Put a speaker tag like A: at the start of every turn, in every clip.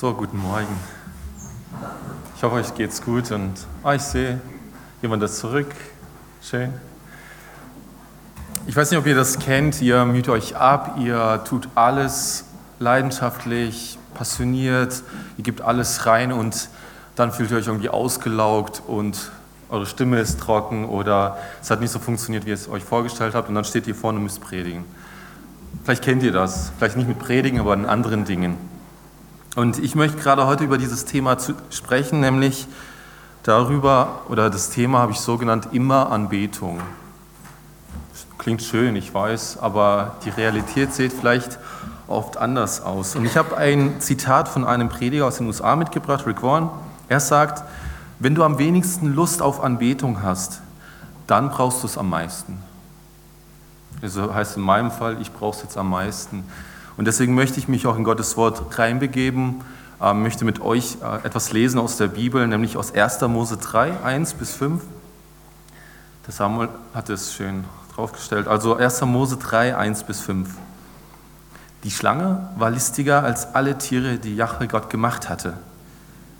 A: So, guten Morgen. Ich hoffe, euch geht's gut und ah, ich sehe jemand ist zurück. Schön. Ich weiß nicht, ob ihr das kennt. Ihr müht euch ab, ihr tut alles leidenschaftlich, passioniert, ihr gebt alles rein und dann fühlt ihr euch irgendwie ausgelaugt und eure Stimme ist trocken oder es hat nicht so funktioniert, wie ihr es euch vorgestellt habt und dann steht ihr vorne und müsst predigen. Vielleicht kennt ihr das, vielleicht nicht mit Predigen, aber in anderen Dingen. Und ich möchte gerade heute über dieses Thema sprechen, nämlich darüber, oder das Thema habe ich so genannt, immer Anbetung. Klingt schön, ich weiß, aber die Realität sieht vielleicht oft anders aus. Und ich habe ein Zitat von einem Prediger aus den USA mitgebracht, Rick Warren. Er sagt, wenn du am wenigsten Lust auf Anbetung hast, dann brauchst du es am meisten. Also heißt in meinem Fall, ich brauche es jetzt am meisten. Und deswegen möchte ich mich auch in Gottes Wort reinbegeben, äh, möchte mit euch äh, etwas lesen aus der Bibel, nämlich aus 1. Mose 3, 1 bis 5. Der Samuel hat es schön draufgestellt. Also 1. Mose 3, 1 bis 5. Die Schlange war listiger als alle Tiere, die Jahwe Gott gemacht hatte.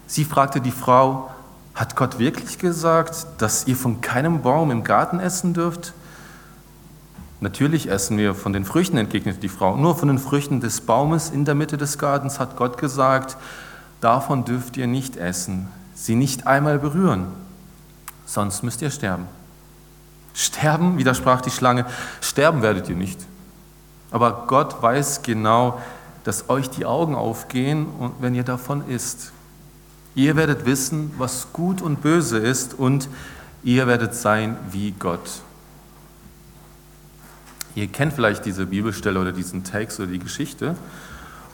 A: Sie fragte die Frau, hat Gott wirklich gesagt, dass ihr von keinem Baum im Garten essen dürft? Natürlich essen wir von den Früchten, entgegnete die Frau. Nur von den Früchten des Baumes in der Mitte des Gartens hat Gott gesagt, davon dürft ihr nicht essen, sie nicht einmal berühren, sonst müsst ihr sterben. Sterben, widersprach die Schlange, sterben werdet ihr nicht. Aber Gott weiß genau, dass euch die Augen aufgehen, wenn ihr davon isst. Ihr werdet wissen, was gut und böse ist und ihr werdet sein wie Gott. Ihr kennt vielleicht diese Bibelstelle oder diesen Text oder die Geschichte.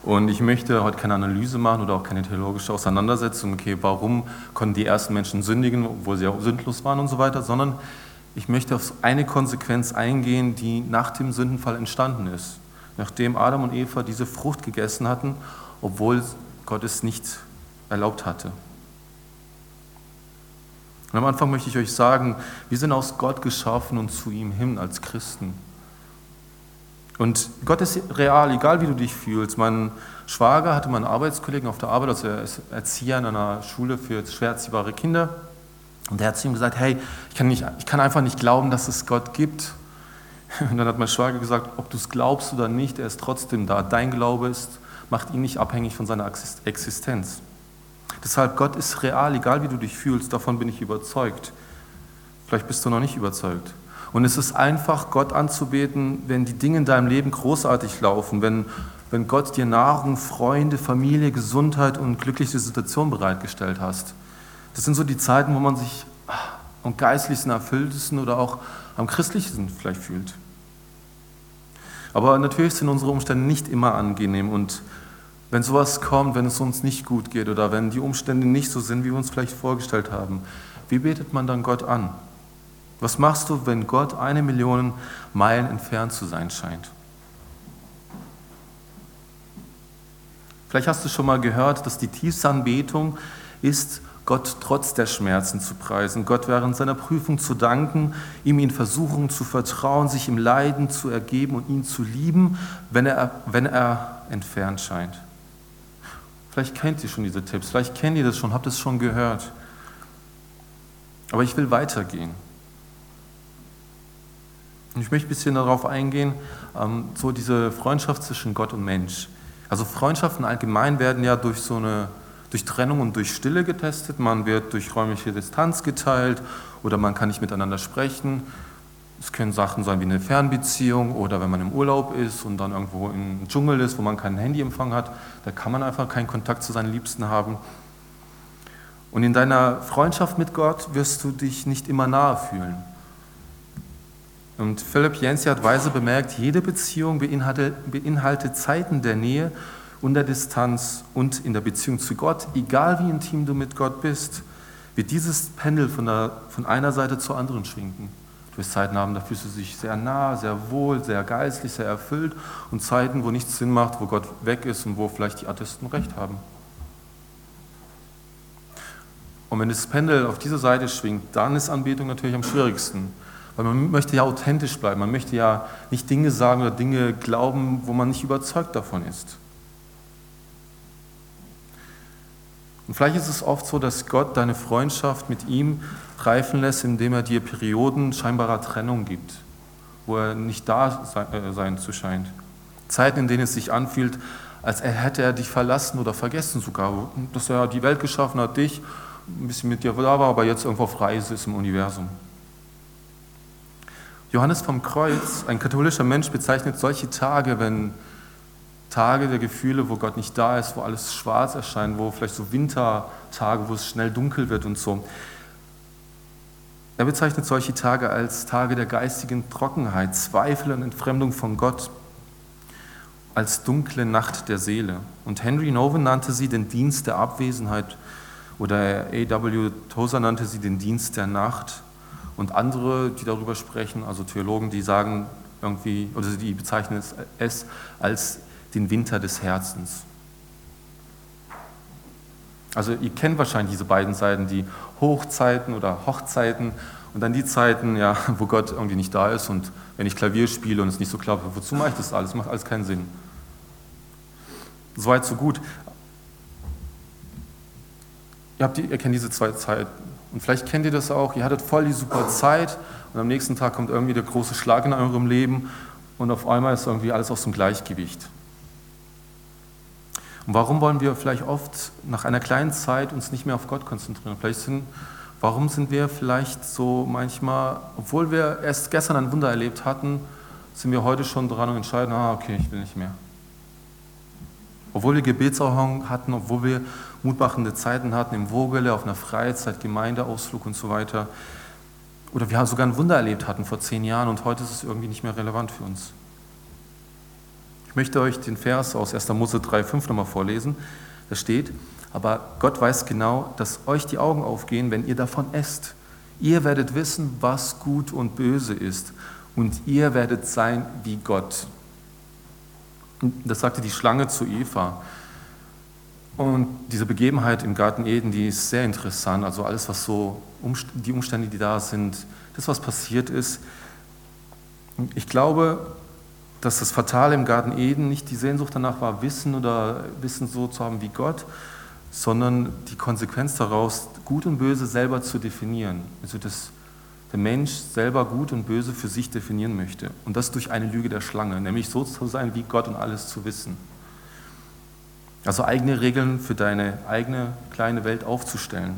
A: Und ich möchte heute keine Analyse machen oder auch keine theologische Auseinandersetzung, okay, warum konnten die ersten Menschen sündigen, obwohl sie auch sündlos waren und so weiter, sondern ich möchte auf eine Konsequenz eingehen, die nach dem Sündenfall entstanden ist. Nachdem Adam und Eva diese Frucht gegessen hatten, obwohl Gott es nicht erlaubt hatte. Und am Anfang möchte ich euch sagen, wir sind aus Gott geschaffen und zu ihm hin als Christen. Und Gott ist real, egal wie du dich fühlst. Mein Schwager hatte meinen Arbeitskollegen auf der Arbeit, also er ist Erzieher in einer Schule für schwer erziehbare Kinder. Und er hat zu ihm gesagt, hey, ich kann, nicht, ich kann einfach nicht glauben, dass es Gott gibt. Und dann hat mein Schwager gesagt, ob du es glaubst oder nicht, er ist trotzdem da. Dein Glaube ist, macht ihn nicht abhängig von seiner Existenz. Deshalb, Gott ist real, egal wie du dich fühlst, davon bin ich überzeugt. Vielleicht bist du noch nicht überzeugt. Und es ist einfach, Gott anzubeten, wenn die Dinge in deinem Leben großartig laufen, wenn, wenn Gott dir Nahrung, Freunde, Familie, Gesundheit und glückliche Situation bereitgestellt hast. Das sind so die Zeiten, wo man sich am geistlichsten, erfülltesten oder auch am christlichsten vielleicht fühlt. Aber natürlich sind unsere Umstände nicht immer angenehm und wenn sowas kommt, wenn es uns nicht gut geht oder wenn die Umstände nicht so sind, wie wir uns vielleicht vorgestellt haben, wie betet man dann Gott an? Was machst du, wenn Gott eine Million Meilen entfernt zu sein scheint? Vielleicht hast du schon mal gehört, dass die tiefste Anbetung ist, Gott trotz der Schmerzen zu preisen, Gott während seiner Prüfung zu danken, ihm in Versuchungen zu vertrauen, sich im Leiden zu ergeben und ihn zu lieben, wenn er, wenn er entfernt scheint. Vielleicht kennt ihr schon diese Tipps, vielleicht kennt ihr das schon, habt es schon gehört. Aber ich will weitergehen. Und ich möchte ein bisschen darauf eingehen, ähm, so diese Freundschaft zwischen Gott und Mensch. Also Freundschaften allgemein werden ja durch so eine durch Trennung und durch Stille getestet. Man wird durch räumliche Distanz geteilt oder man kann nicht miteinander sprechen. Es können Sachen sein wie eine Fernbeziehung oder wenn man im Urlaub ist und dann irgendwo im Dschungel ist, wo man keinen Handyempfang hat, da kann man einfach keinen Kontakt zu seinen Liebsten haben. Und in deiner Freundschaft mit Gott wirst du dich nicht immer nahe fühlen. Und Philipp Jensi hat weise bemerkt, jede Beziehung beinhaltet, beinhaltet Zeiten der Nähe und der Distanz und in der Beziehung zu Gott, egal wie intim du mit Gott bist, wird dieses Pendel von, der, von einer Seite zur anderen schwingen. Du wirst Zeiten haben, da fühlst du dich sehr nah, sehr wohl, sehr geistlich, sehr erfüllt und Zeiten, wo nichts Sinn macht, wo Gott weg ist und wo vielleicht die Atheisten recht haben. Und wenn das Pendel auf diese Seite schwingt, dann ist Anbetung natürlich am schwierigsten. Weil man möchte ja authentisch bleiben, man möchte ja nicht Dinge sagen oder Dinge glauben, wo man nicht überzeugt davon ist. Und vielleicht ist es oft so, dass Gott deine Freundschaft mit ihm reifen lässt, indem er dir Perioden scheinbarer Trennung gibt, wo er nicht da äh, sein zu scheint. Zeiten, in denen es sich anfühlt, als hätte er dich verlassen oder vergessen sogar, dass er die Welt geschaffen hat, dich, ein bisschen mit dir da war, aber jetzt irgendwo auf Reise ist im Universum. Johannes vom Kreuz, ein katholischer Mensch, bezeichnet solche Tage, wenn Tage der Gefühle, wo Gott nicht da ist, wo alles schwarz erscheint, wo vielleicht so Wintertage, wo es schnell dunkel wird und so. Er bezeichnet solche Tage als Tage der geistigen Trockenheit, Zweifel und Entfremdung von Gott, als dunkle Nacht der Seele. Und Henry Noven nannte sie den Dienst der Abwesenheit oder A.W. Tozer nannte sie den Dienst der Nacht. Und andere, die darüber sprechen, also Theologen, die sagen irgendwie, oder die bezeichnen es als den Winter des Herzens. Also ihr kennt wahrscheinlich diese beiden Seiten, die Hochzeiten oder Hochzeiten und dann die Zeiten, ja, wo Gott irgendwie nicht da ist und wenn ich Klavier spiele und es nicht so klappt, wozu mache ich das alles? Macht alles keinen Sinn. Soweit, so gut. Ihr, habt die, ihr kennt diese zwei Zeiten. Und vielleicht kennt ihr das auch. Ihr hattet voll die super Zeit und am nächsten Tag kommt irgendwie der große Schlag in eurem Leben und auf einmal ist irgendwie alles aus dem Gleichgewicht. Und warum wollen wir vielleicht oft nach einer kleinen Zeit uns nicht mehr auf Gott konzentrieren? Vielleicht sind, warum sind wir vielleicht so manchmal, obwohl wir erst gestern ein Wunder erlebt hatten, sind wir heute schon dran und entscheiden, ah, okay, ich will nicht mehr. Obwohl wir Gebetserhörung hatten, obwohl wir mutmachende Zeiten hatten im Vogele, auf einer Freizeit, Gemeindeausflug und so weiter. Oder wir sogar ein Wunder erlebt hatten vor zehn Jahren und heute ist es irgendwie nicht mehr relevant für uns. Ich möchte euch den Vers aus 1. Mose 3,5 nochmal vorlesen. Da steht, aber Gott weiß genau, dass euch die Augen aufgehen, wenn ihr davon esst. Ihr werdet wissen, was gut und böse ist. Und ihr werdet sein wie Gott. Das sagte die Schlange zu Eva. Und diese Begebenheit im Garten Eden, die ist sehr interessant. Also alles, was so, die Umstände, die da sind, das, was passiert ist. Ich glaube, dass das Fatale im Garten Eden nicht die Sehnsucht danach war, Wissen oder Wissen so zu haben wie Gott, sondern die Konsequenz daraus, Gut und Böse selber zu definieren. Also dass der Mensch selber Gut und Böse für sich definieren möchte. Und das durch eine Lüge der Schlange, nämlich so zu sein wie Gott und alles zu wissen. Also eigene Regeln für deine eigene kleine Welt aufzustellen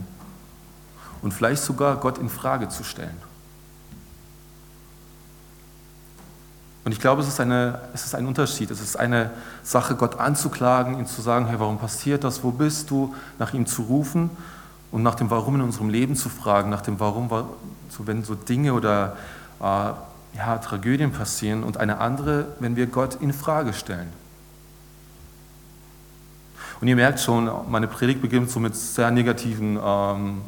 A: und vielleicht sogar Gott in Frage zu stellen. Und ich glaube, es ist, eine, es ist ein Unterschied. Es ist eine Sache, Gott anzuklagen, ihm zu sagen, hey, warum passiert das? Wo bist du? Nach ihm zu rufen und nach dem Warum in unserem Leben zu fragen, nach dem Warum, so wenn so Dinge oder äh, ja, Tragödien passieren und eine andere, wenn wir Gott in Frage stellen. Und ihr merkt schon, meine Predigt beginnt so mit sehr negativen, ähm,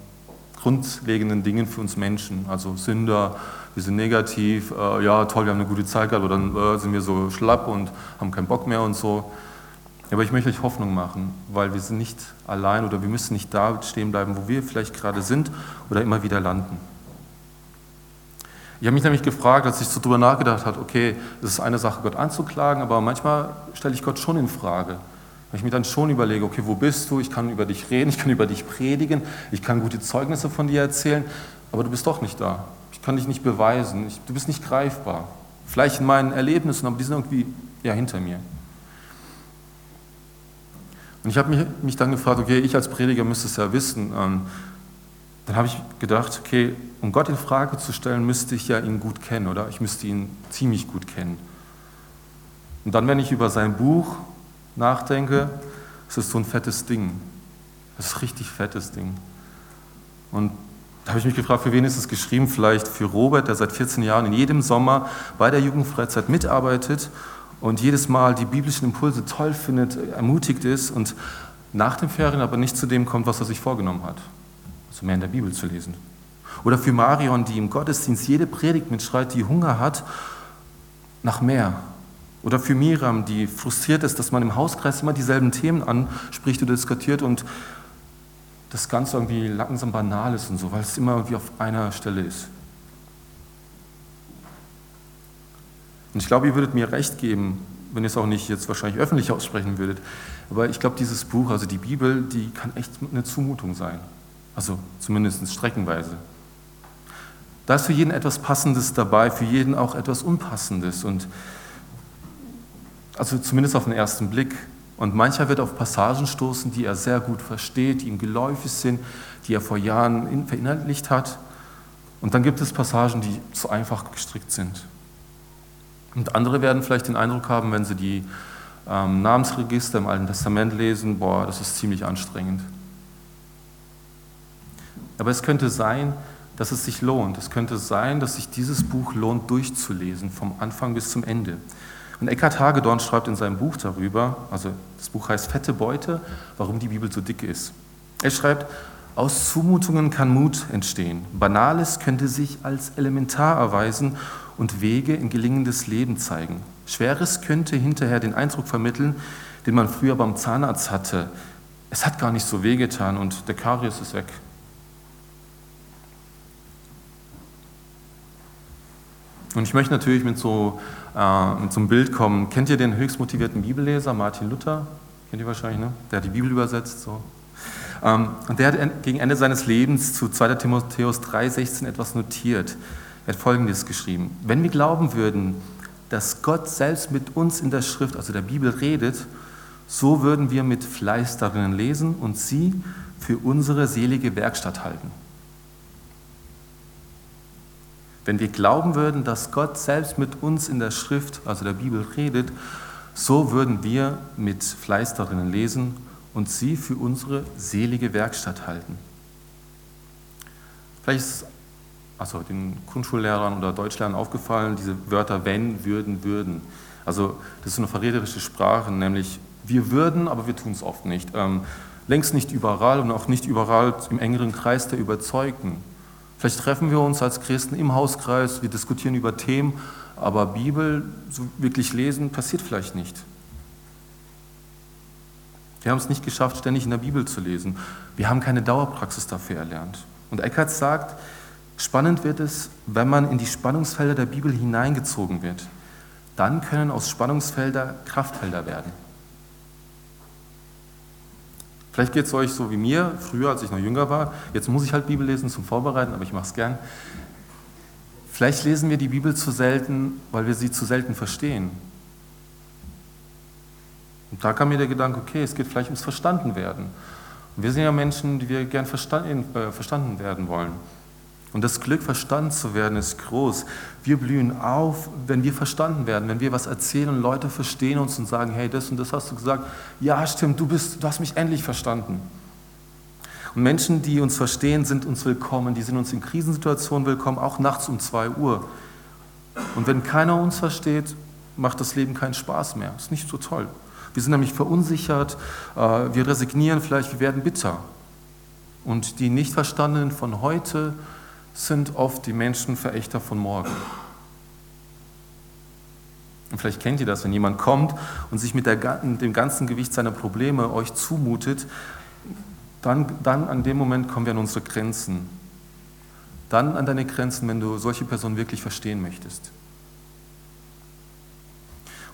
A: grundlegenden Dingen für uns Menschen, also Sünder, wir sind negativ, äh, ja toll, wir haben eine gute Zeit gehabt, aber dann äh, sind wir so schlapp und haben keinen Bock mehr und so. Aber ich möchte euch Hoffnung machen, weil wir sind nicht allein oder wir müssen nicht da stehen bleiben, wo wir vielleicht gerade sind oder immer wieder landen. Ich habe mich nämlich gefragt, als ich so drüber nachgedacht habe, okay, es ist eine Sache, Gott anzuklagen, aber manchmal stelle ich Gott schon in Frage. Weil ich mir dann schon überlege, okay, wo bist du? Ich kann über dich reden, ich kann über dich predigen, ich kann gute Zeugnisse von dir erzählen, aber du bist doch nicht da. Ich kann dich nicht beweisen. Ich, du bist nicht greifbar. Vielleicht in meinen Erlebnissen, aber die sind irgendwie ja, hinter mir. Und ich habe mich, mich, dann gefragt, okay, ich als Prediger müsste es ja wissen. Ähm, dann habe ich gedacht, okay, um Gott in Frage zu stellen, müsste ich ja ihn gut kennen, oder? Ich müsste ihn ziemlich gut kennen. Und dann, wenn ich über sein Buch nachdenke, ist es so ein fettes Ding. Das ist ein richtig fettes Ding. Und da habe ich mich gefragt, für wen ist es geschrieben? Vielleicht für Robert, der seit 14 Jahren in jedem Sommer bei der Jugendfreizeit mitarbeitet und jedes Mal die biblischen Impulse toll findet, ermutigt ist und nach den Ferien aber nicht zu dem kommt, was er sich vorgenommen hat. Also mehr in der Bibel zu lesen. Oder für Marion, die im Gottesdienst jede Predigt mitschreit, die Hunger hat nach mehr. Oder für Miriam, die frustriert ist, dass man im Hauskreis immer dieselben Themen anspricht oder diskutiert und das Ganze irgendwie langsam banal ist und so, weil es immer irgendwie auf einer Stelle ist. Und ich glaube, ihr würdet mir recht geben, wenn ihr es auch nicht jetzt wahrscheinlich öffentlich aussprechen würdet. Aber ich glaube, dieses Buch, also die Bibel, die kann echt eine Zumutung sein. Also zumindest streckenweise. Da ist für jeden etwas Passendes dabei, für jeden auch etwas Unpassendes. Und also zumindest auf den ersten Blick. Und mancher wird auf Passagen stoßen, die er sehr gut versteht, die ihm geläufig sind, die er vor Jahren verinnerlicht hat. Und dann gibt es Passagen, die zu einfach gestrickt sind. Und andere werden vielleicht den Eindruck haben, wenn sie die ähm, Namensregister im Alten Testament lesen, boah, das ist ziemlich anstrengend. Aber es könnte sein, dass es sich lohnt. Es könnte sein, dass sich dieses Buch lohnt, durchzulesen, vom Anfang bis zum Ende. Und Eckhard Hagedorn schreibt in seinem Buch darüber, also das Buch heißt Fette Beute, warum die Bibel so dick ist. Er schreibt, aus Zumutungen kann Mut entstehen. Banales könnte sich als elementar erweisen und Wege in gelingendes Leben zeigen. Schweres könnte hinterher den Eindruck vermitteln, den man früher beim Zahnarzt hatte. Es hat gar nicht so wehgetan und der Karies ist weg. Und ich möchte natürlich mit so, äh, mit einem Bild kommen. Kennt ihr den höchst motivierten Bibelleser, Martin Luther? Kennt ihr wahrscheinlich, ne? Der hat die Bibel übersetzt. So. Ähm, und der hat gegen Ende seines Lebens zu 2. Timotheus 3,16 etwas notiert. Er hat Folgendes geschrieben. Wenn wir glauben würden, dass Gott selbst mit uns in der Schrift, also der Bibel, redet, so würden wir mit Fleiß darin lesen und sie für unsere selige Werkstatt halten. Wenn wir glauben würden, dass Gott selbst mit uns in der Schrift, also der Bibel, redet, so würden wir mit Fleiß darin lesen und sie für unsere selige Werkstatt halten. Vielleicht ist also den Grundschullehrern oder Deutschlehrern aufgefallen, diese Wörter wenn, würden, würden. Also das ist eine verräterische Sprache, nämlich wir würden, aber wir tun es oft nicht. Ähm, längst nicht überall und auch nicht überall im engeren Kreis der Überzeugten. Vielleicht treffen wir uns als Christen im Hauskreis, wir diskutieren über Themen, aber Bibel so wirklich lesen passiert vielleicht nicht. Wir haben es nicht geschafft, ständig in der Bibel zu lesen. Wir haben keine Dauerpraxis dafür erlernt. Und Eckhart sagt, Spannend wird es, wenn man in die Spannungsfelder der Bibel hineingezogen wird. Dann können aus Spannungsfelder Kraftfelder werden. Vielleicht geht es euch so wie mir, früher, als ich noch jünger war. Jetzt muss ich halt Bibel lesen zum Vorbereiten, aber ich mache es gern. Vielleicht lesen wir die Bibel zu selten, weil wir sie zu selten verstehen. Und da kam mir der Gedanke, okay, es geht vielleicht ums Verstandenwerden. Und wir sind ja Menschen, die wir gern verstanden, äh, verstanden werden wollen. Und das Glück, verstanden zu werden, ist groß. Wir blühen auf, wenn wir verstanden werden, wenn wir was erzählen und Leute verstehen uns und sagen, hey, das und das hast du gesagt. Ja, stimmt, du, bist, du hast mich endlich verstanden. Und Menschen, die uns verstehen, sind uns willkommen. Die sind uns in Krisensituationen willkommen, auch nachts um 2 Uhr. Und wenn keiner uns versteht, macht das Leben keinen Spaß mehr. Ist nicht so toll. Wir sind nämlich verunsichert, äh, wir resignieren vielleicht, wir werden bitter. Und die Nichtverstandenen von heute sind oft die Menschenverächter von morgen. Und vielleicht kennt ihr das, wenn jemand kommt und sich mit, der, dem ganzen Gewicht seiner Probleme euch zumutet, dann, dann an dem Moment kommen wir an unsere Grenzen. Dann an deine Grenzen, wenn du solche Personen wirklich verstehen möchtest.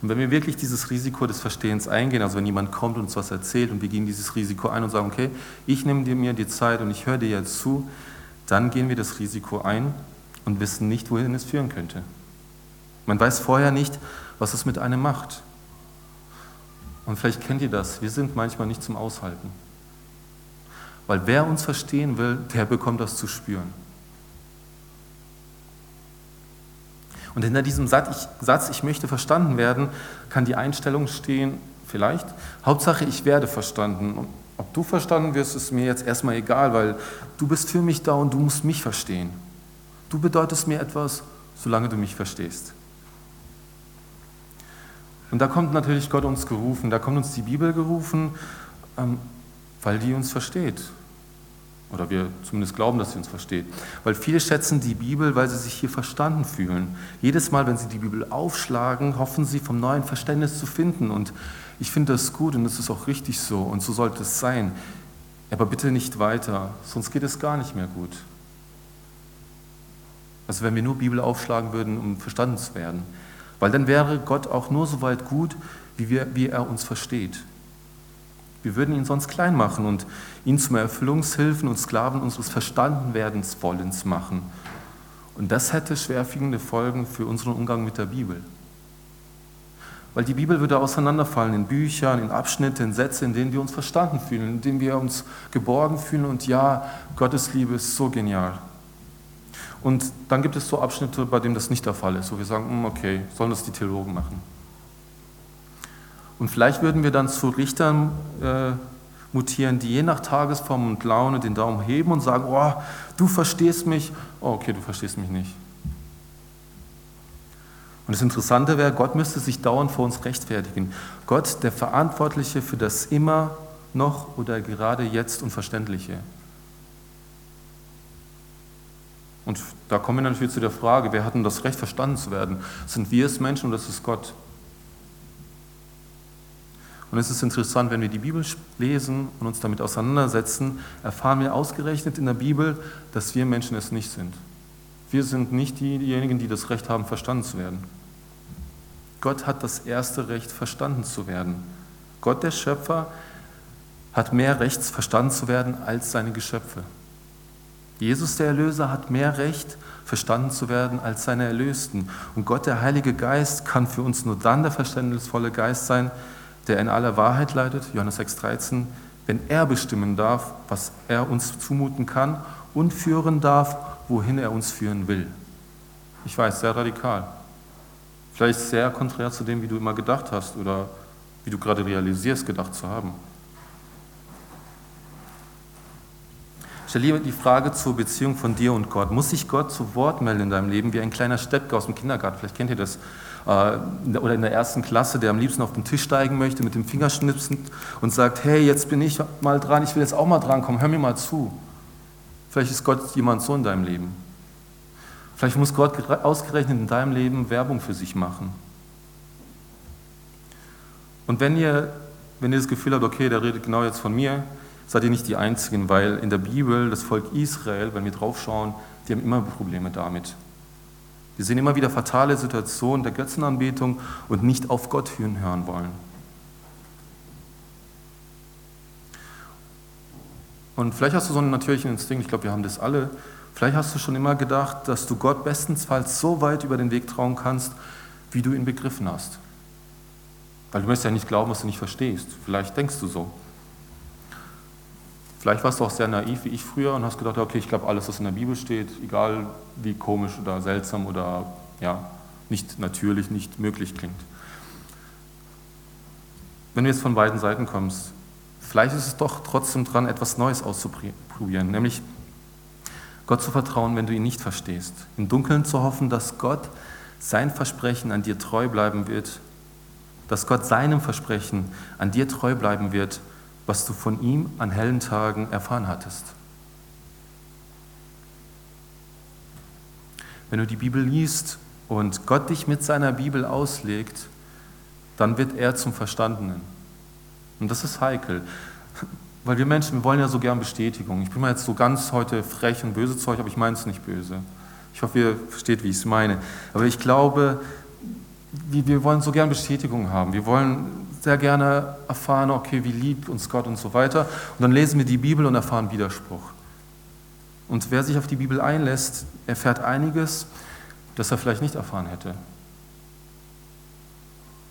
A: Und wenn wir wirklich dieses Risiko des Verstehens eingehen, also wenn jemand kommt und uns was erzählt und wir gehen dieses Risiko ein und sagen, okay, ich nehme dir mir die Zeit und ich höre dir jetzt zu, dann gehen wir das Risiko ein und wissen nicht, wohin es führen könnte. Man weiß vorher nicht, was es mit einem macht. Und vielleicht kennt ihr das, wir sind manchmal nicht zum Aushalten. Weil wer uns verstehen will, der bekommt das zu spüren. Und hinter diesem Satz, ich möchte verstanden werden, kann die Einstellung stehen, vielleicht, Hauptsache ich werde verstanden. Ob du verstanden wirst, ist mir jetzt erstmal egal, weil du bist für mich da und du musst mich verstehen. Du bedeutest mir etwas, solange du mich verstehst. Und da kommt natürlich Gott uns gerufen, da kommt uns die Bibel gerufen, ähm, weil die uns versteht. Oder wir zumindest glauben, dass sie uns versteht. Weil viele schätzen die Bibel, weil sie sich hier verstanden fühlen. Jedes Mal, wenn sie die Bibel aufschlagen, hoffen sie vom neuen Verständnis zu finden. Und ich finde das gut und es ist auch richtig so und so sollte es sein. Aber bitte nicht weiter, sonst geht es gar nicht mehr gut. Also wenn wir nur Bibel aufschlagen würden, um verstanden zu werden. Weil dann wäre Gott auch nur so weit gut, wie, wir, wie er uns versteht. Wir würden ihn sonst klein machen und ihn zum Erfüllungshilfen und Sklaven unseres Verstandenwerdens wollens machen. Und das hätte schwerwiegende Folgen für unseren Umgang mit der Bibel. Weil die Bibel würde auseinanderfallen in Büchern, in Abschnitte, in Sätze, in denen wir uns verstanden fühlen, in denen wir uns geborgen fühlen und ja, Gottes Liebe ist so genial. Und dann gibt es so Abschnitte, bei denen das nicht der Fall ist, wo wir sagen, hm, okay, sollen das die Theologen machen. Und vielleicht würden wir dann zu Richtern äh, mutieren, die je nach Tagesform und Laune den Daumen heben und sagen, oh, du verstehst mich, oh, okay, du verstehst mich nicht. Und das Interessante wäre, Gott müsste sich dauernd vor uns rechtfertigen. Gott, der Verantwortliche für das immer noch oder gerade jetzt Unverständliche. Und da kommen wir natürlich zu der Frage, wer hat denn das Recht, verstanden zu werden? Sind wir es Menschen oder ist es Gott? Und es ist interessant, wenn wir die Bibel lesen und uns damit auseinandersetzen, erfahren wir ausgerechnet in der Bibel, dass wir Menschen es nicht sind. Wir sind nicht diejenigen, die das Recht haben, verstanden zu werden. Gott hat das erste Recht, verstanden zu werden. Gott, der Schöpfer, hat mehr Recht, verstanden zu werden als seine Geschöpfe. Jesus, der Erlöser, hat mehr Recht, verstanden zu werden als seine Erlösten. Und Gott, der Heilige Geist, kann für uns nur dann der verständnisvolle Geist sein, der in aller Wahrheit leidet, Johannes 6,13, wenn er bestimmen darf, was er uns zumuten kann und führen darf, wohin er uns führen will. Ich weiß, sehr radikal. Vielleicht sehr konträr zu dem, wie du immer gedacht hast oder wie du gerade realisierst, gedacht zu haben. Stell dir die Frage zur Beziehung von dir und Gott. Muss sich Gott zu Wort melden in deinem Leben wie ein kleiner Steppke aus dem Kindergarten? Vielleicht kennt ihr das. Äh, oder in der ersten Klasse, der am liebsten auf den Tisch steigen möchte, mit dem Finger schnipsen und sagt, hey, jetzt bin ich mal dran, ich will jetzt auch mal dran kommen, hör mir mal zu. Vielleicht ist Gott jemand so in deinem Leben. Vielleicht muss Gott ausgerechnet in deinem Leben Werbung für sich machen. Und wenn ihr, wenn ihr das Gefühl habt, okay, der redet genau jetzt von mir, seid ihr nicht die Einzigen, weil in der Bibel das Volk Israel, wenn wir draufschauen, die haben immer Probleme damit. Wir sehen immer wieder fatale Situationen der Götzenanbetung und nicht auf Gott hören wollen. Und vielleicht hast du so einen natürlichen Instinkt, ich glaube, wir haben das alle. Vielleicht hast du schon immer gedacht, dass du Gott bestensfalls so weit über den Weg trauen kannst, wie du ihn begriffen hast. Weil du möchtest ja nicht glauben, was du nicht verstehst. Vielleicht denkst du so. Vielleicht warst du auch sehr naiv wie ich früher und hast gedacht, okay, ich glaube alles, was in der Bibel steht, egal wie komisch oder seltsam oder ja, nicht natürlich, nicht möglich klingt. Wenn du jetzt von beiden Seiten kommst, vielleicht ist es doch trotzdem dran, etwas Neues auszuprobieren, nämlich Gott zu vertrauen, wenn du ihn nicht verstehst. Im Dunkeln zu hoffen, dass Gott sein Versprechen an dir treu bleiben wird, dass Gott seinem Versprechen an dir treu bleiben wird was du von ihm an hellen Tagen erfahren hattest. Wenn du die Bibel liest und Gott dich mit seiner Bibel auslegt, dann wird er zum Verstandenen. Und das ist heikel, weil wir Menschen, wir wollen ja so gern Bestätigung. Ich bin mal jetzt so ganz heute frech und böse zu euch, aber ich meine es nicht böse. Ich hoffe, ihr versteht, wie ich es meine. Aber ich glaube, wir wollen so gern Bestätigung haben. Wir wollen sehr gerne erfahren, okay, wie liebt uns Gott und so weiter. Und dann lesen wir die Bibel und erfahren Widerspruch. Und wer sich auf die Bibel einlässt, erfährt einiges, das er vielleicht nicht erfahren hätte.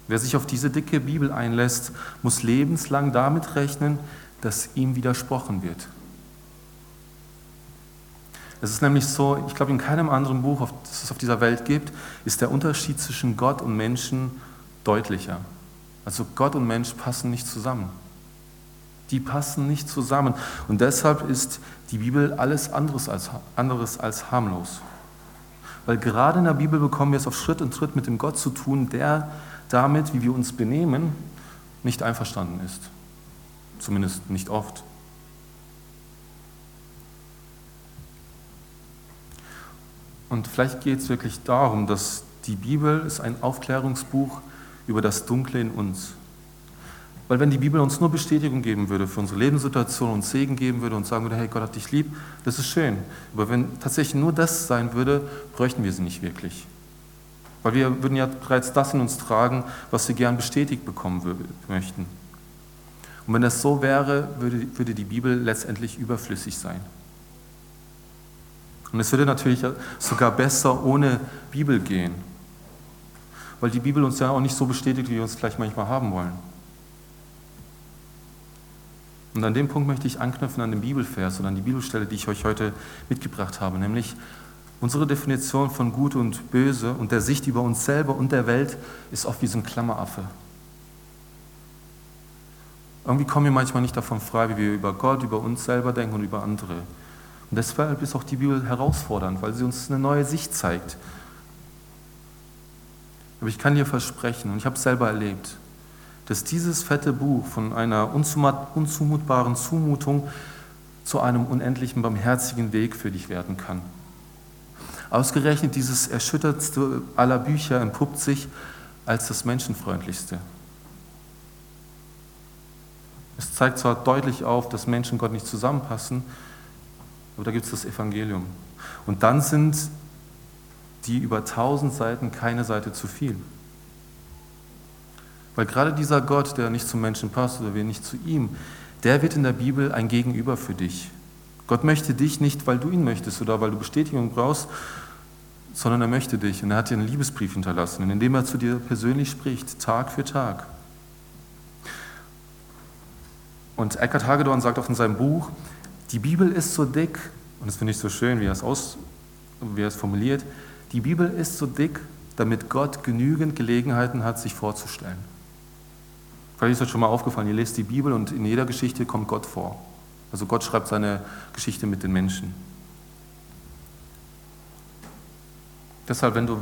A: Wer sich auf diese dicke Bibel einlässt, muss lebenslang damit rechnen, dass ihm widersprochen wird. Es ist nämlich so, ich glaube, in keinem anderen Buch, das es auf dieser Welt gibt, ist der Unterschied zwischen Gott und Menschen deutlicher. Also Gott und Mensch passen nicht zusammen. Die passen nicht zusammen. Und deshalb ist die Bibel alles anderes als, anderes als harmlos. Weil gerade in der Bibel bekommen wir es auf Schritt und Tritt mit dem Gott zu tun, der damit, wie wir uns benehmen, nicht einverstanden ist. Zumindest nicht oft. Und vielleicht geht es wirklich darum, dass die Bibel ist ein Aufklärungsbuch ist über das Dunkle in uns. Weil wenn die Bibel uns nur Bestätigung geben würde für unsere Lebenssituation und Segen geben würde und sagen würde, hey, Gott hat dich lieb, das ist schön. Aber wenn tatsächlich nur das sein würde, bräuchten wir sie nicht wirklich. Weil wir würden ja bereits das in uns tragen, was wir gern bestätigt bekommen möchten. Und wenn das so wäre, würde, würde die Bibel letztendlich überflüssig sein. Und es würde natürlich sogar besser ohne Bibel gehen, weil die Bibel uns ja auch nicht so bestätigt, wie wir uns vielleicht manchmal haben wollen. Und an dem Punkt möchte ich anknüpfen an den Bibelvers oder an die Bibelstelle, die ich euch heute mitgebracht habe, nämlich unsere Definition von Gut und Böse und der Sicht über uns selber und der Welt ist oft wie so ein Klammeraffe. Irgendwie kommen wir manchmal nicht davon frei, wie wir über Gott, über uns selber denken und über andere. Und deshalb ist auch die Bibel herausfordernd, weil sie uns eine neue Sicht zeigt. Aber ich kann dir versprechen, und ich habe es selber erlebt, dass dieses fette Buch von einer unzumutbaren Zumutung zu einem unendlichen barmherzigen Weg für dich werden kann. Ausgerechnet dieses erschüttertste aller Bücher entpuppt sich als das menschenfreundlichste. Es zeigt zwar deutlich auf, dass Menschen Gott nicht zusammenpassen, aber da gibt es das Evangelium. Und dann sind die über tausend Seiten keine Seite zu viel. Weil gerade dieser Gott, der nicht zum Menschen passt oder wir nicht zu ihm, der wird in der Bibel ein Gegenüber für dich. Gott möchte dich nicht, weil du ihn möchtest oder weil du Bestätigung brauchst, sondern er möchte dich. Und er hat dir einen Liebesbrief hinterlassen, in dem er zu dir persönlich spricht, Tag für Tag. Und Eckhard Hagedorn sagt auch in seinem Buch, die Bibel ist so dick, und das finde ich so schön, wie er es, aus, wie er es formuliert, die Bibel ist so dick, damit Gott genügend Gelegenheiten hat, sich vorzustellen. Vielleicht ist euch schon mal aufgefallen, ihr lest die Bibel und in jeder Geschichte kommt Gott vor. Also Gott schreibt seine Geschichte mit den Menschen. Deshalb, wenn du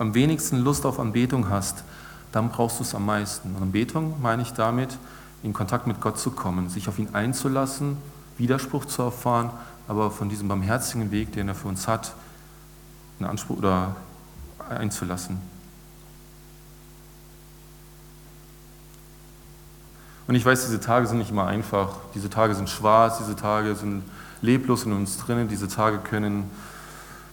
A: am wenigsten Lust auf Anbetung hast, dann brauchst du es am meisten. Und Anbetung meine ich damit, in Kontakt mit Gott zu kommen, sich auf ihn einzulassen, Widerspruch zu erfahren, aber von diesem barmherzigen Weg, den er für uns hat, in Anspruch oder einzulassen. Und ich weiß, diese Tage sind nicht immer einfach. Diese Tage sind schwarz, diese Tage sind leblos in uns drinnen, diese Tage können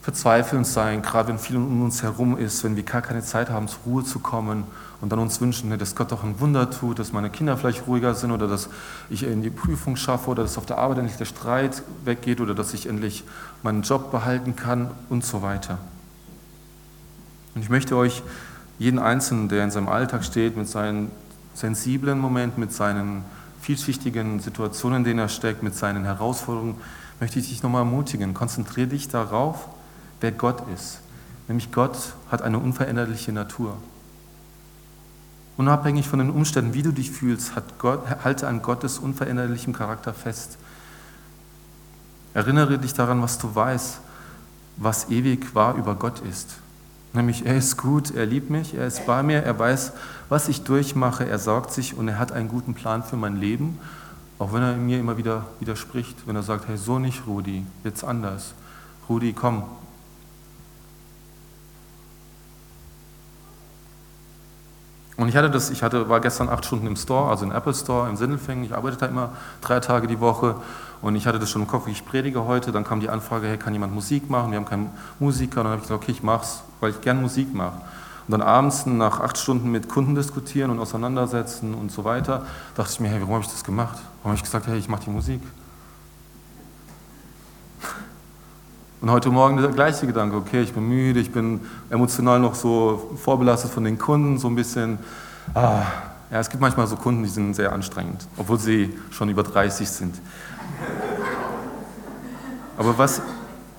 A: verzweifelnd sein, gerade wenn viel um uns herum ist, wenn wir gar keine Zeit haben, zur Ruhe zu kommen und dann uns wünschen, dass Gott doch ein Wunder tut, dass meine Kinder vielleicht ruhiger sind oder dass ich in die Prüfung schaffe oder dass auf der Arbeit endlich der Streit weggeht oder dass ich endlich meinen Job behalten kann und so weiter. Und ich möchte euch jeden Einzelnen, der in seinem Alltag steht, mit seinen sensiblen Moment, mit seinen vielschichtigen Situationen, in denen er steckt, mit seinen Herausforderungen, möchte ich dich nochmal ermutigen. Konzentriere dich darauf, wer Gott ist. Nämlich Gott hat eine unveränderliche Natur. Unabhängig von den Umständen, wie du dich fühlst, Gott, halte an Gottes unveränderlichem Charakter fest. Erinnere dich daran, was du weißt, was ewig wahr über Gott ist. Nämlich, er ist gut, er liebt mich, er ist bei mir, er weiß, was ich durchmache, er sorgt sich und er hat einen guten Plan für mein Leben, auch wenn er mir immer wieder widerspricht, wenn er sagt, hey, so nicht, Rudi, jetzt anders. Rudi, komm. Und ich hatte das, ich hatte, war gestern acht Stunden im Store, also im Apple Store, im Sindelfingen. Ich arbeite da immer drei Tage die Woche und ich hatte das schon im Kopf, ich predige heute. Dann kam die Anfrage, hey, kann jemand Musik machen? Wir haben keinen Musiker. Und dann habe ich gesagt, okay, ich mach's, weil ich gern Musik mache. Und dann abends nach acht Stunden mit Kunden diskutieren und auseinandersetzen und so weiter, dachte ich mir, hey, warum habe ich das gemacht? Warum habe ich gesagt, hey, ich mache die Musik? Und heute Morgen der gleiche Gedanke, okay, ich bin müde, ich bin emotional noch so vorbelastet von den Kunden, so ein bisschen, ah, ja, es gibt manchmal so Kunden, die sind sehr anstrengend, obwohl sie schon über 30 sind. Aber was,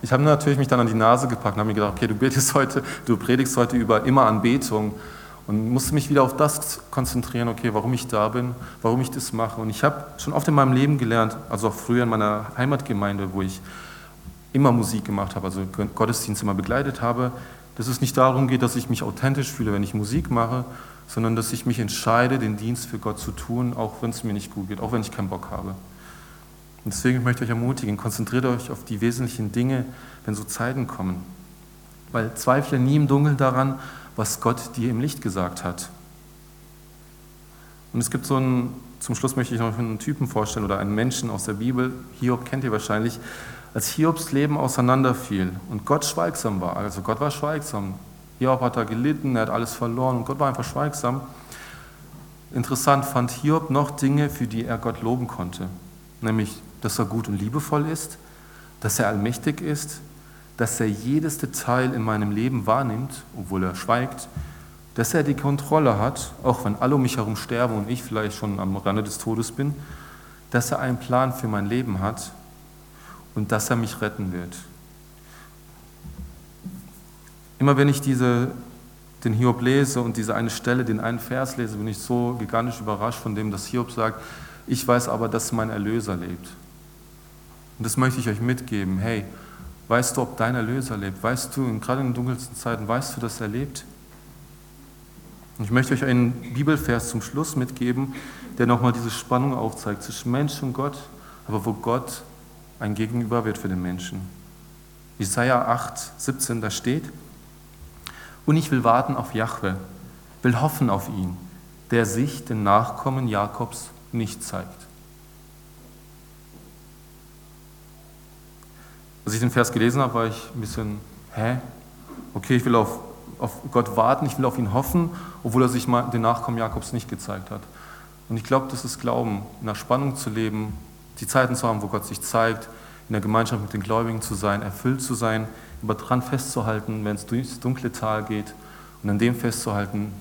A: ich habe natürlich mich dann an die Nase gepackt und habe mir gedacht, okay, du betest heute, du predigst heute über immer Anbetung und musste mich wieder auf das konzentrieren, okay, warum ich da bin, warum ich das mache. Und ich habe schon oft in meinem Leben gelernt, also auch früher in meiner Heimatgemeinde, wo ich immer Musik gemacht habe, also Gottesdienst immer begleitet habe, dass es nicht darum geht, dass ich mich authentisch fühle, wenn ich Musik mache, sondern dass ich mich entscheide, den Dienst für Gott zu tun, auch wenn es mir nicht gut geht, auch wenn ich keinen Bock habe. Und deswegen möchte ich euch ermutigen, konzentriert euch auf die wesentlichen Dinge, wenn so Zeiten kommen. Weil zweifle nie im Dunkeln daran, was Gott dir im Licht gesagt hat. Und es gibt so einen, zum Schluss möchte ich noch einen Typen vorstellen oder einen Menschen aus der Bibel. Hiob kennt ihr wahrscheinlich. Als Hiobs Leben auseinanderfiel und Gott schweigsam war, also Gott war schweigsam, Hiob hat da gelitten, er hat alles verloren und Gott war einfach schweigsam. Interessant fand Hiob noch Dinge, für die er Gott loben konnte. Nämlich, dass er gut und liebevoll ist, dass er allmächtig ist, dass er jedes Detail in meinem Leben wahrnimmt, obwohl er schweigt, dass er die Kontrolle hat, auch wenn alle um mich herum sterben und ich vielleicht schon am Rande des Todes bin, dass er einen Plan für mein Leben hat und dass er mich retten wird. Immer wenn ich diese, den Hiob lese und diese eine Stelle, den einen Vers lese, bin ich so gigantisch überrascht von dem, dass Hiob sagt, ich weiß aber, dass mein Erlöser lebt. Und das möchte ich euch mitgeben. Hey, weißt du, ob dein Erlöser lebt? Weißt du, gerade in den dunkelsten Zeiten, weißt du, dass er lebt? Und ich möchte euch einen Bibelvers zum Schluss mitgeben, der nochmal diese Spannung aufzeigt zwischen Mensch und Gott, aber wo Gott ein Gegenüber wird für den Menschen. Jesaja 8, 17, da steht, und ich will warten auf Jahwe, will hoffen auf ihn, der sich den Nachkommen Jakobs nicht zeigt. Als ich den Vers gelesen habe, war ich ein bisschen, hä? Okay, ich will auf, auf Gott warten, ich will auf ihn hoffen, obwohl er sich den Nachkommen Jakobs nicht gezeigt hat. Und ich glaube, das ist Glauben, in der Spannung zu leben, die Zeiten zu haben, wo Gott sich zeigt, in der Gemeinschaft mit den Gläubigen zu sein, erfüllt zu sein, aber dran festzuhalten, wenn es durchs dunkle Tal geht und an dem festzuhalten.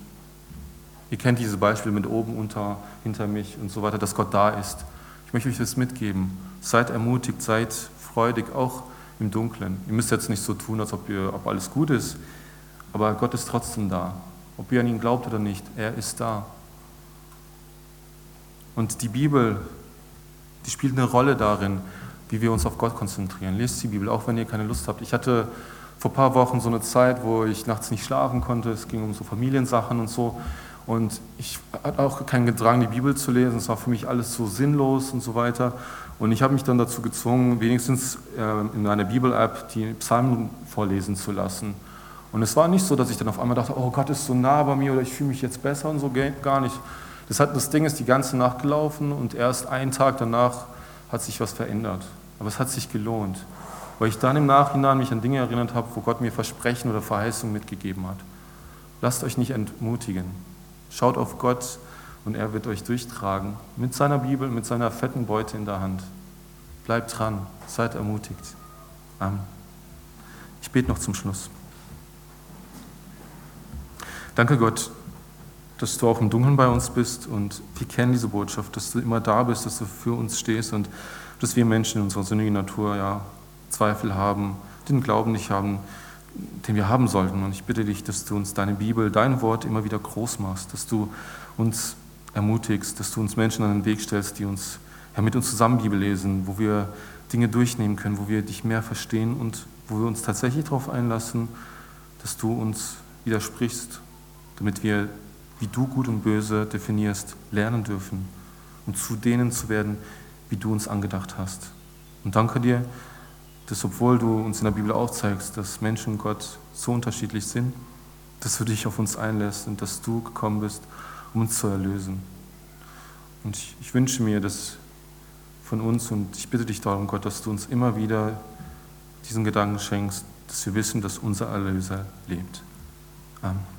A: Ihr kennt diese Beispiele mit oben, unter, hinter mich und so weiter, dass Gott da ist. Ich möchte euch das mitgeben. Seid ermutigt, seid freudig, auch im Dunklen. Ihr müsst jetzt nicht so tun, als ob, ihr, ob alles gut ist, aber Gott ist trotzdem da. Ob ihr an ihn glaubt oder nicht, er ist da. Und die Bibel, die spielt eine Rolle darin, wie wir uns auf Gott konzentrieren. Lest die Bibel, auch wenn ihr keine Lust habt. Ich hatte vor ein paar Wochen so eine Zeit, wo ich nachts nicht schlafen konnte. Es ging um so Familiensachen und so. Und ich hatte auch keinen Gedrang, die Bibel zu lesen. Es war für mich alles so sinnlos und so weiter. Und ich habe mich dann dazu gezwungen, wenigstens äh, in einer Bibel-App die Psalmen vorlesen zu lassen. Und es war nicht so, dass ich dann auf einmal dachte, oh Gott ist so nah bei mir oder ich fühle mich jetzt besser und so, gar nicht. Das, hat, das Ding ist die ganze Nacht gelaufen und erst einen Tag danach hat sich was verändert. Aber es hat sich gelohnt, weil ich dann im Nachhinein mich an Dinge erinnert habe, wo Gott mir Versprechen oder Verheißungen mitgegeben hat. Lasst euch nicht entmutigen. Schaut auf Gott und er wird euch durchtragen mit seiner Bibel, mit seiner fetten Beute in der Hand. Bleibt dran, seid ermutigt. Amen. Ich bete noch zum Schluss. Danke Gott, dass du auch im Dunkeln bei uns bist und wir kennen diese Botschaft, dass du immer da bist, dass du für uns stehst und dass wir Menschen in unserer sündigen Natur ja Zweifel haben, den Glauben nicht haben, den wir haben sollten. Und ich bitte dich, dass du uns deine Bibel, dein Wort immer wieder groß machst, dass du uns ermutigst, dass du uns Menschen an den Weg stellst, die uns ja, mit uns zusammen Bibel lesen, wo wir Dinge durchnehmen können, wo wir dich mehr verstehen und wo wir uns tatsächlich darauf einlassen, dass du uns widersprichst, damit wir, wie du gut und böse definierst, lernen dürfen und zu denen zu werden, wie du uns angedacht hast. Und danke dir, dass obwohl du uns in der Bibel aufzeigst, dass Menschen und Gott so unterschiedlich sind, dass du dich auf uns einlässt und dass du gekommen bist, um uns zu erlösen. Und ich, ich wünsche mir das von uns und ich bitte dich darum, Gott, dass du uns immer wieder diesen Gedanken schenkst, dass wir wissen, dass unser Erlöser lebt. Amen.